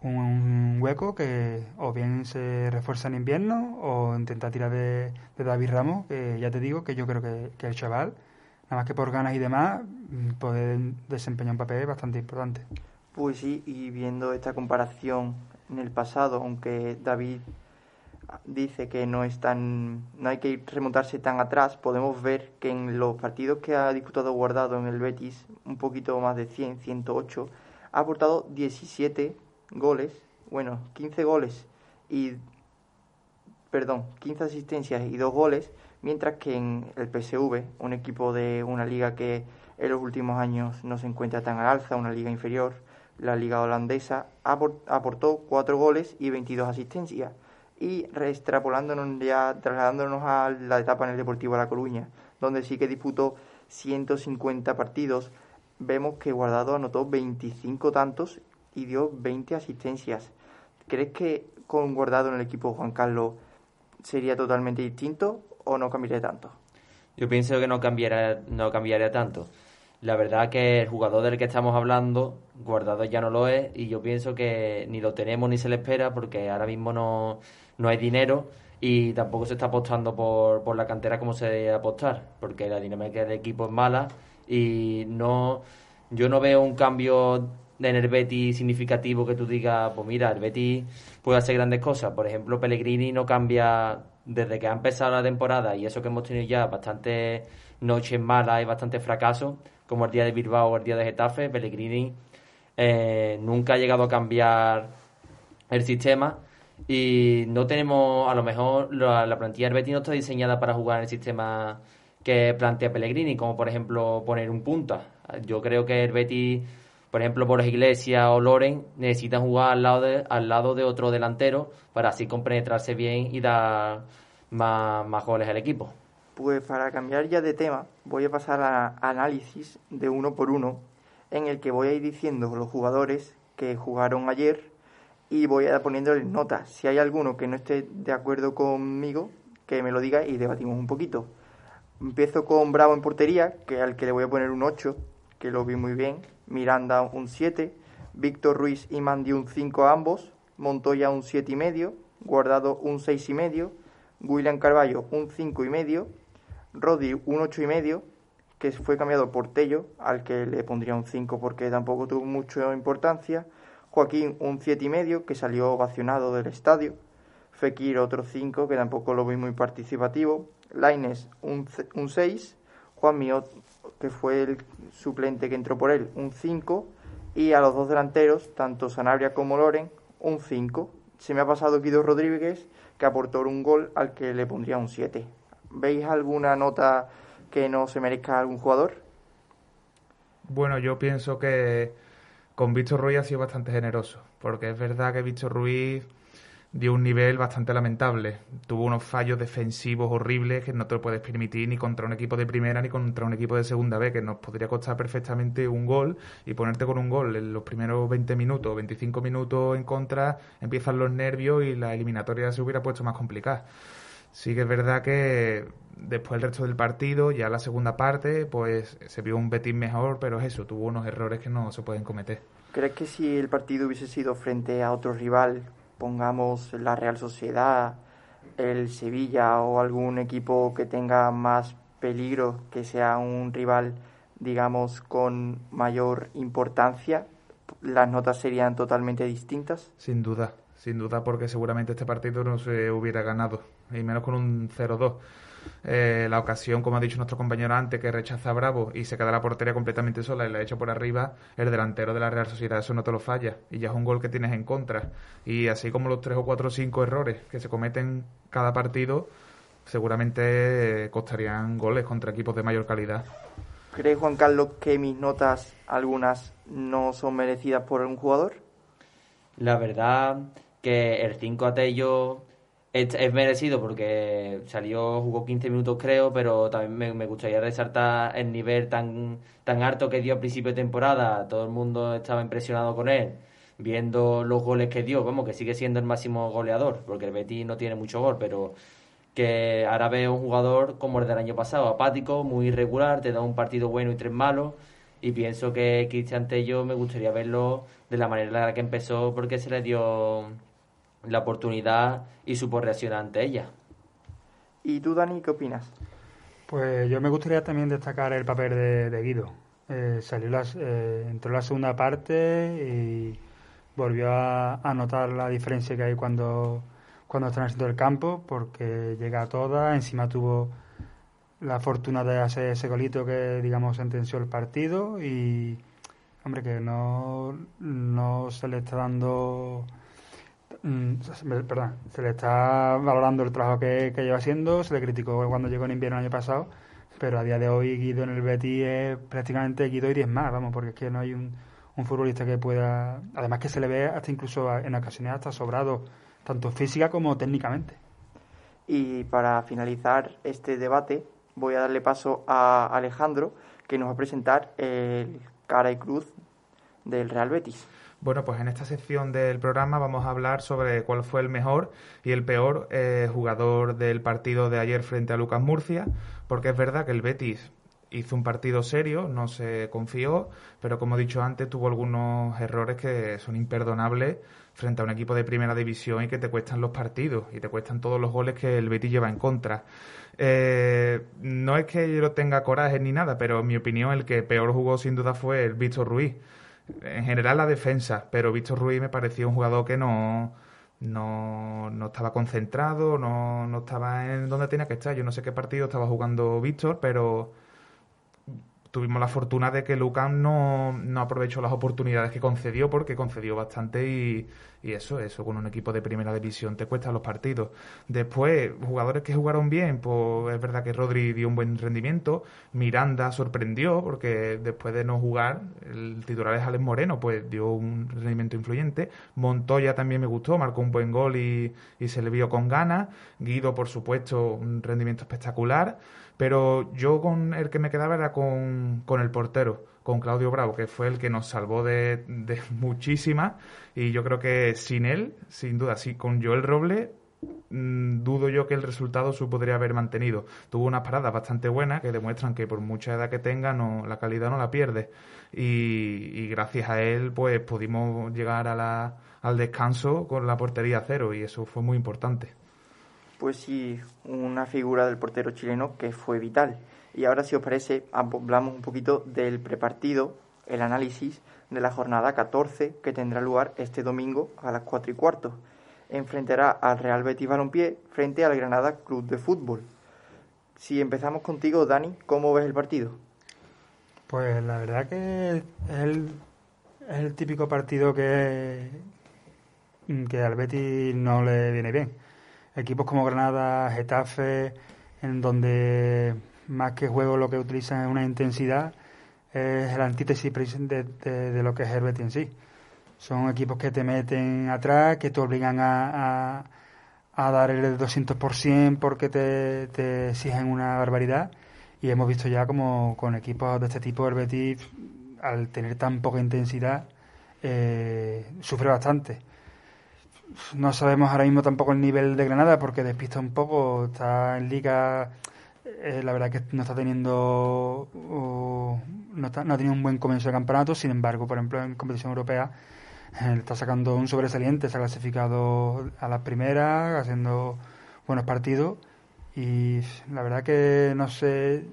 un hueco que o bien se refuerza en invierno o intenta tirar de, David Ramos, que ya te digo que yo creo que, que, el chaval, nada más que por ganas y demás, puede desempeñar un papel bastante importante. Pues sí, y viendo esta comparación en el pasado, aunque David dice que no es tan, no hay que remontarse tan atrás, podemos ver que en los partidos que ha disputado Guardado en el Betis, un poquito más de 100, 108, ha aportado 17 goles, bueno, 15 goles y perdón, 15 asistencias y 2 goles, mientras que en el PSV, un equipo de una liga que en los últimos años no se encuentra tan al alza, una liga inferior, la liga holandesa aportó 4 goles y 22 asistencias. Y extrapolándonos ya, trasladándonos a la etapa en el Deportivo La Coruña, donde sí que disputó 150 partidos, vemos que Guardado anotó 25 tantos y dio 20 asistencias. ¿Crees que con Guardado en el equipo Juan Carlos sería totalmente distinto o no cambiaría tanto? Yo pienso que no cambiaría, no cambiaría tanto. La verdad que el jugador del que estamos hablando, guardado ya no lo es, y yo pienso que ni lo tenemos ni se le espera porque ahora mismo no, no hay dinero y tampoco se está apostando por, por la cantera como se debe apostar, porque la dinámica del equipo es mala y no yo no veo un cambio en el Betis significativo que tú digas, pues mira, el Betis puede hacer grandes cosas. Por ejemplo, Pellegrini no cambia desde que ha empezado la temporada y eso que hemos tenido ya bastante noches malas y bastante fracaso, como el día de Bilbao o el día de Getafe, Pellegrini eh, nunca ha llegado a cambiar el sistema y no tenemos, a lo mejor la, plantilla del Betis no está diseñada para jugar en el sistema que plantea Pellegrini, como por ejemplo poner un punta. Yo creo que el Betis, por ejemplo, Borges Iglesias o Loren necesitan jugar al lado de, al lado de otro delantero para así compenetrarse bien y dar más, más goles al equipo. Pues para cambiar ya de tema, voy a pasar a análisis de uno por uno, en el que voy a ir diciendo los jugadores que jugaron ayer y voy a poniéndoles notas. Si hay alguno que no esté de acuerdo conmigo, que me lo diga y debatimos un poquito. Empiezo con Bravo en portería, que al que le voy a poner un 8, que lo vi muy bien. Miranda un 7. Víctor Ruiz y Mandi un 5 a ambos. Montoya un 7 y medio. Guardado un 6 y medio. William Carballo un 5 y medio. Rodri un 8 y medio, que fue cambiado por Tello, al que le pondría un 5 porque tampoco tuvo mucha importancia. Joaquín un 7 y medio que salió ovacionado del estadio. Fekir otro 5 que tampoco lo vi muy participativo. Laines un, un 6. Juan Miot que fue el suplente que entró por él un 5. Y a los dos delanteros, tanto Sanabria como Loren, un 5. Se me ha pasado Guido Rodríguez que aportó un gol al que le pondría un 7. ¿Veis alguna nota que no se merezca algún jugador? Bueno, yo pienso que con Víctor Ruiz ha sido bastante generoso, porque es verdad que Víctor Ruiz dio un nivel bastante lamentable. Tuvo unos fallos defensivos horribles que no te lo puedes permitir ni contra un equipo de primera ni contra un equipo de segunda B, que nos podría costar perfectamente un gol y ponerte con un gol en los primeros 20 minutos, 25 minutos en contra, empiezan los nervios y la eliminatoria se hubiera puesto más complicada. Sí que es verdad que después el resto del partido, ya la segunda parte, pues se vio un Betis mejor, pero es eso, tuvo unos errores que no se pueden cometer. ¿Crees que si el partido hubiese sido frente a otro rival, pongamos la Real Sociedad, el Sevilla o algún equipo que tenga más peligro, que sea un rival, digamos, con mayor importancia, las notas serían totalmente distintas? Sin duda, sin duda, porque seguramente este partido no se hubiera ganado, y menos con un 0-2. Eh, la ocasión, como ha dicho nuestro compañero antes, que rechaza a Bravo y se queda la portería completamente sola y la echa por arriba, el delantero de la Real Sociedad, eso no te lo falla. Y ya es un gol que tienes en contra. Y así como los tres o cuatro o cinco errores que se cometen cada partido, seguramente eh, costarían goles contra equipos de mayor calidad. ¿Crees, Juan Carlos, que mis notas, algunas, no son merecidas por un jugador? La verdad que el 5 a Tello es, merecido porque salió, jugó 15 minutos creo, pero también me, gustaría resaltar el nivel tan, tan alto que dio a principio de temporada. Todo el mundo estaba impresionado con él, viendo los goles que dio, vamos, que sigue siendo el máximo goleador, porque el Betis no tiene mucho gol, pero que ahora veo un jugador como el del año pasado, apático, muy irregular, te da un partido bueno y tres malos, y pienso que Cristian Tello me gustaría verlo de la manera en la que empezó, porque se le dio la oportunidad y supo reaccionar ante ella. ¿Y tú, Dani, qué opinas? Pues yo me gustaría también destacar el papel de, Guido. Eh, salió las, eh, entró en la segunda parte y volvió a, notar la diferencia que hay cuando, cuando está en el campo, porque llega a toda, encima tuvo la fortuna de hacer ese golito que, digamos, sentenció el partido y, hombre, que no, no se le está dando Mm, perdón, se le está valorando el trabajo que, lleva haciendo, se le criticó cuando llegó en invierno el año pasado, pero a día de hoy Guido en el Betis es prácticamente Guido y 10 más, vamos, porque es que no hay un, futbolista que pueda, además que se le ve hasta incluso en ocasiones hasta sobrado, tanto física como técnicamente. Y para finalizar este debate, voy a darle paso a Alejandro, que nos va a presentar el cara y cruz del Real Betis. Bueno, pues en esta sección del programa vamos a hablar sobre cuál fue el mejor y el peor eh, jugador del partido de ayer frente a Lucas Murcia, porque es verdad que el Betis hizo un partido serio, no se confió, pero como he dicho antes, tuvo algunos errores que son imperdonables frente a un equipo de primera división y que te cuestan los partidos y te cuestan todos los goles que el Betis lleva en contra. Eh, no es que yo tenga coraje ni nada, pero en mi opinión el que peor jugó sin duda fue el Víctor Ruiz en general la defensa, pero Víctor Ruiz me pareció un jugador que no, no, no estaba concentrado, no, no estaba en donde tenía que estar. Yo no sé qué partido estaba jugando Víctor, pero tuvimos la fortuna de que Lucas no, no aprovechó las oportunidades que concedió, porque concedió bastante y, y eso, eso con un equipo de primera división te cuesta los partidos. Después, jugadores que jugaron bien, pues es verdad que Rodri dio un buen rendimiento, Miranda sorprendió, porque después de no jugar, el titular es Alex Moreno, pues dio un rendimiento influyente. Montoya también me gustó, marcó un buen gol y, y se le vio con ganas. Guido, por supuesto, un rendimiento espectacular. Pero yo con el que me quedaba era con, con el portero con Claudio Bravo, que fue el que nos salvó de, de muchísimas. Y yo creo que sin él, sin duda, sí, con Joel Roble, mmm, dudo yo que el resultado se podría haber mantenido. Tuvo unas paradas bastante buenas que demuestran que por mucha edad que tenga, no, la calidad no la pierde. Y, y gracias a él, pues pudimos llegar a la, al descanso con la portería cero, y eso fue muy importante. Pues sí, una figura del portero chileno que fue vital. Y ahora, si os parece, hablamos un poquito del prepartido, el análisis de la jornada 14 que tendrá lugar este domingo a las 4 y cuarto. Enfrentará al Real Betis Balompié frente al Granada Club de Fútbol. Si empezamos contigo, Dani, ¿cómo ves el partido? Pues la verdad que es el, el típico partido que, que al Betis no le viene bien. Equipos como Granada, Getafe, en donde más que juego lo que utilizan es una intensidad, es la antítesis de, de, lo que es el Betis en sí. Son equipos que te meten atrás, que te obligan a, a, dar el 200% porque te, exigen una barbaridad. Y hemos visto ya como con equipos de este tipo el al tener tan poca intensidad, eh, sufre bastante. No sabemos ahora mismo tampoco el nivel de Granada porque despista un poco, está en liga eh, la verdad que no está teniendo uh, no, está, no, ha tenido un buen comienzo de campeonato sin embargo por ejemplo en competición europea eh, está sacando un sobresaliente se ha clasificado a la primera haciendo buenos partidos y la verdad que no sé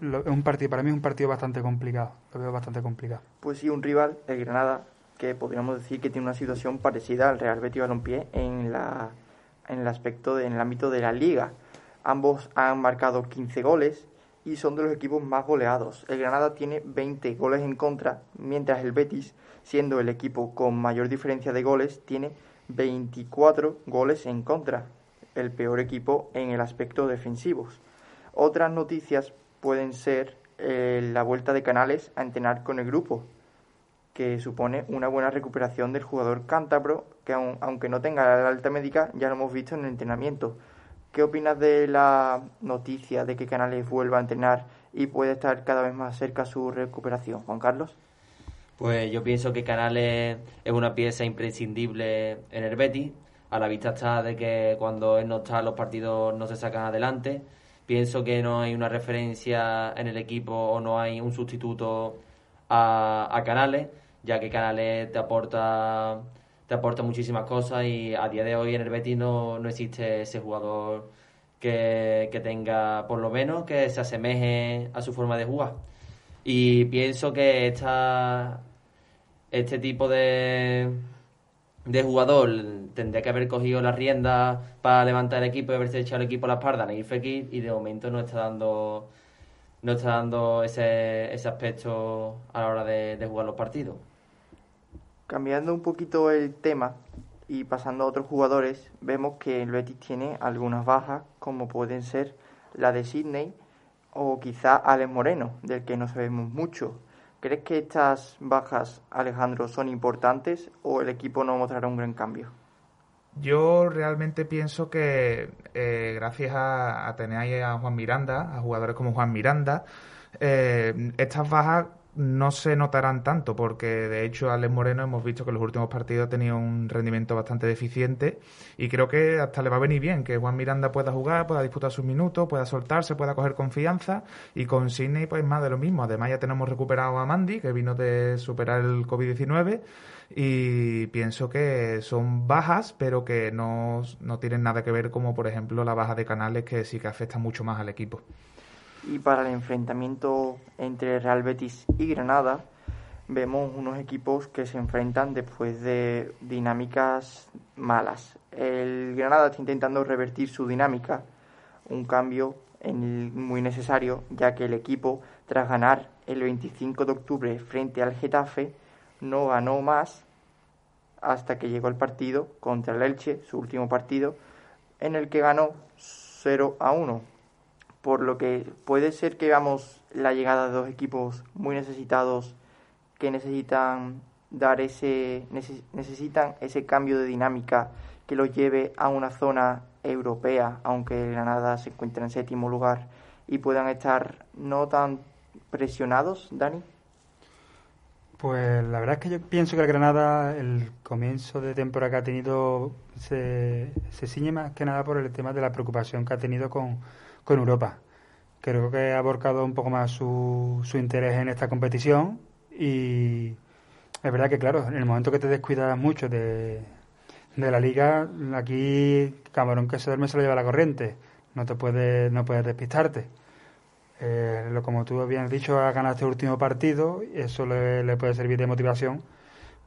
lo, es un partido para mí es un partido bastante complicado lo veo bastante complicado. Pues sí un rival el Granada que podríamos decir que tiene una situación parecida al Real Betis Balompié en la en el aspecto de, en el ámbito de la liga Ambos han marcado 15 goles y son de los equipos más goleados. El Granada tiene 20 goles en contra, mientras el Betis, siendo el equipo con mayor diferencia de goles, tiene 24 goles en contra, el peor equipo en el aspecto defensivo. Otras noticias pueden ser eh, la vuelta de Canales a entrenar con el grupo, que supone una buena recuperación del jugador cántabro, que aun, aunque no tenga la alta médica, ya lo hemos visto en el entrenamiento. ¿Qué opinas de la noticia de que Canales vuelva a entrenar y puede estar cada vez más cerca su recuperación? Juan Carlos. Pues yo pienso que Canales es una pieza imprescindible en el Betis. A la vista está de que cuando él no está los partidos no se sacan adelante. Pienso que no hay una referencia en el equipo o no hay un sustituto a, a Canales, ya que Canales te aporta te aporta muchísimas cosas y a día de hoy en el Betis no, no existe ese jugador que, que, tenga por lo menos que se asemeje a su forma de jugar. Y pienso que esta, este tipo de, de jugador tendría que haber cogido las riendas para levantar el equipo y haberse echado el equipo a la espalda en el y de momento no está dando no está dando ese, ese aspecto a la hora de, de jugar los partidos. Cambiando un poquito el tema y pasando a otros jugadores, vemos que el Betis tiene algunas bajas, como pueden ser la de Sidney o quizá Alex Moreno, del que no sabemos mucho. ¿Crees que estas bajas, Alejandro, son importantes o el equipo no mostrará un gran cambio? Yo realmente pienso que eh, gracias a, a, tener ahí a Juan Miranda, a jugadores como Juan Miranda, eh, estas bajas no se notarán tanto porque de hecho Alex Moreno hemos visto que en los últimos partidos ha tenido un rendimiento bastante deficiente y creo que hasta le va a venir bien que Juan Miranda pueda jugar, pueda disputar sus minutos, pueda soltarse, pueda coger confianza y con Sidney pues más de lo mismo. Además ya tenemos recuperado a Mandy que vino de superar el COVID-19 y pienso que son bajas pero que no, no tienen nada que ver como por ejemplo la baja de Canales que sí que afecta mucho más al equipo y para el enfrentamiento entre Real Betis y Granada vemos unos equipos que se enfrentan después de dinámicas malas. El Granada está intentando revertir su dinámica, un cambio en, muy necesario, ya que el equipo tras ganar el 25 de octubre frente al Getafe, no ganó más hasta que llegó el partido contra el Elche, su último partido, en el que ganó 0 a 1. Por lo que puede ser que veamos la llegada de dos equipos muy necesitados que necesitan dar ese necesitan ese cambio de dinámica que los lleve a una zona europea, aunque Granada se encuentre en séptimo lugar y puedan estar no tan presionados, Dani. Pues la verdad es que yo pienso que el Granada, el comienzo de temporada que ha tenido, se, se ciñe más que nada por el tema de la preocupación que ha tenido con, con Europa. Creo que ha aborcado un poco más su, su interés en esta competición y es verdad que, claro, en el momento que te descuidas mucho de, de la liga, aquí Camarón que se duerme se lo lleva la corriente. No te puedes, no puedes despistarte. Eh, lo, como tú habías dicho, ha ganado este último partido eso le, puede servir de motivación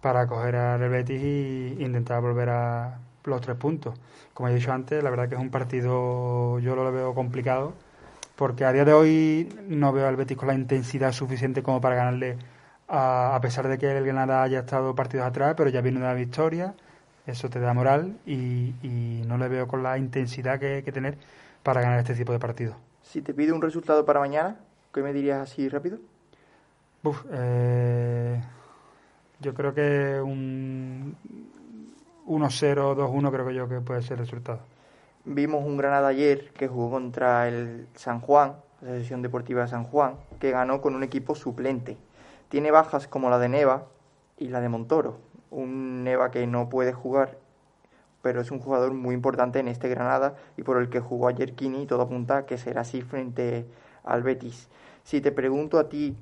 para coger al Betis e intentar volver a los tres puntos. Como he dicho antes, la verdad que es un partido, yo lo veo complicado, porque a día de hoy no veo al Betis con la intensidad suficiente como para ganarle, a, pesar de que el Granada haya estado partidos atrás, pero ya viene una victoria, eso te da moral y, no le veo con la intensidad que hay que tener para ganar este tipo de partidos. Si te pido un resultado para mañana, ¿qué me dirías así rápido? Eh, yo creo que un 1-0, 2-1 creo que yo que puede ser el resultado. Vimos un Granada ayer que jugó contra el San Juan, la Asociación Deportiva de San Juan, que ganó con un equipo suplente. Tiene bajas como la de Neva y la de Montoro. Un Neva que no puede jugar pero es un jugador muy importante en este Granada y por el que jugó ayer Kini, todo apunta que será así frente al Betis. Si te pregunto a ti,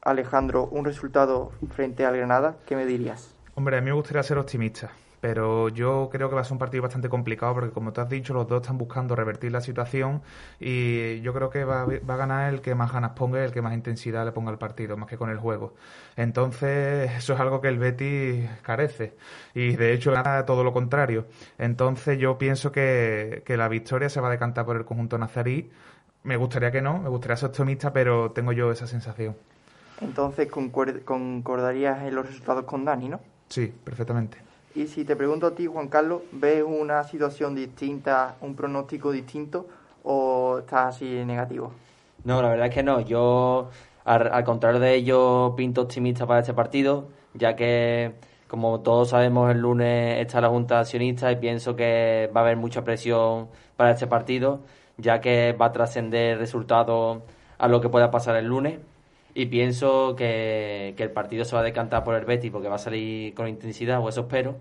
Alejandro, un resultado frente al Granada, ¿qué me dirías? Hombre, a mí me gustaría ser optimista pero yo creo que va a ser un partido bastante complicado porque como te has dicho los dos están buscando revertir la situación y yo creo que va, va, a ganar el que más ganas ponga y el que más intensidad le ponga al partido más que con el juego. Entonces eso es algo que el Betis carece. Y de hecho gana todo lo contrario. Entonces yo pienso que, que la victoria se va a decantar por el conjunto nazarí. Me gustaría que no me gustaría ser optimista pero tengo yo esa sensación. Entonces concordarías en los resultados con Dani, ¿no? Sí, perfectamente. Y si te pregunto a ti, Juan Carlos, ¿ves una situación distinta, un pronóstico distinto o estás así negativo? No, la verdad es que no. Yo, al, contrario de ello, pinto optimista para este partido, ya que, como todos sabemos, el lunes está la Junta Accionista y pienso que va a haber mucha presión para este partido, ya que va a trascender resultados a lo que pueda pasar el lunes y pienso que, el partido se va a decantar por el Betis porque va a salir con intensidad, o eso espero.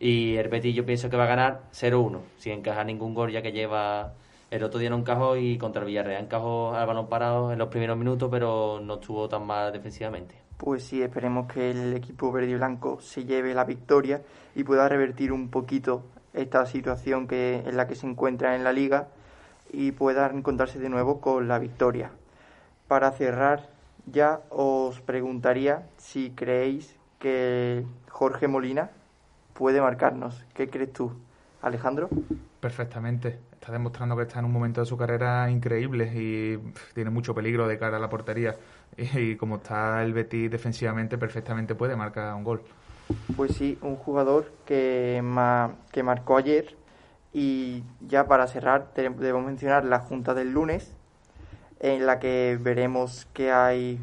Y el Betis yo pienso que va a ganar 0-1, sin encajar ningún gol, ya que lleva el otro día no encajó y contra el Villarreal encajó al balón parado en los primeros minutos, pero no estuvo tan mal defensivamente. Pues sí, esperemos que el equipo verde y blanco se lleve la victoria y pueda revertir un poquito esta situación que, en la que se encuentra en la liga y pueda encontrarse de nuevo con la victoria. Para cerrar ya os preguntaría si creéis que Jorge Molina puede marcarnos. ¿Qué crees tú, Alejandro? Perfectamente. Está demostrando que está en un momento de su carrera increíble y tiene mucho peligro de cara a la portería. Y, como está el Betis defensivamente, perfectamente puede marcar un gol. Pues sí, un jugador que, que marcó ayer. Y ya para cerrar, debemos mencionar la junta del lunes, en la que veremos qué hay,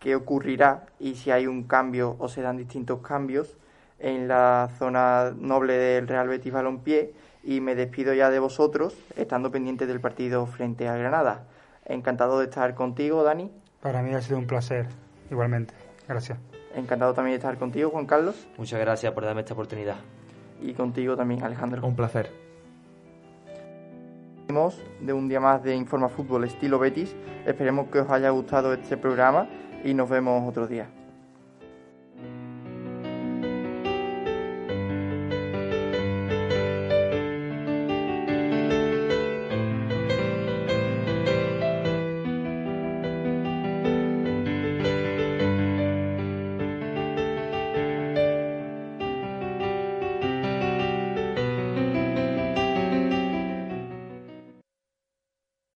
qué ocurrirá y si hay un cambio o se dan distintos cambios en la zona noble del Real Betis Balompié y me despido ya de vosotros, estando pendiente del partido frente a Granada. Encantado de estar contigo, Dani. Para mí ha sido un placer, igualmente. Gracias. Encantado también de estar contigo, Juan Carlos. Muchas gracias por darme esta oportunidad. Y contigo también, Alejandro. Un placer de un día más de Informa Fútbol estilo Betis. Esperemos que os haya gustado este programa y nos vemos otro día.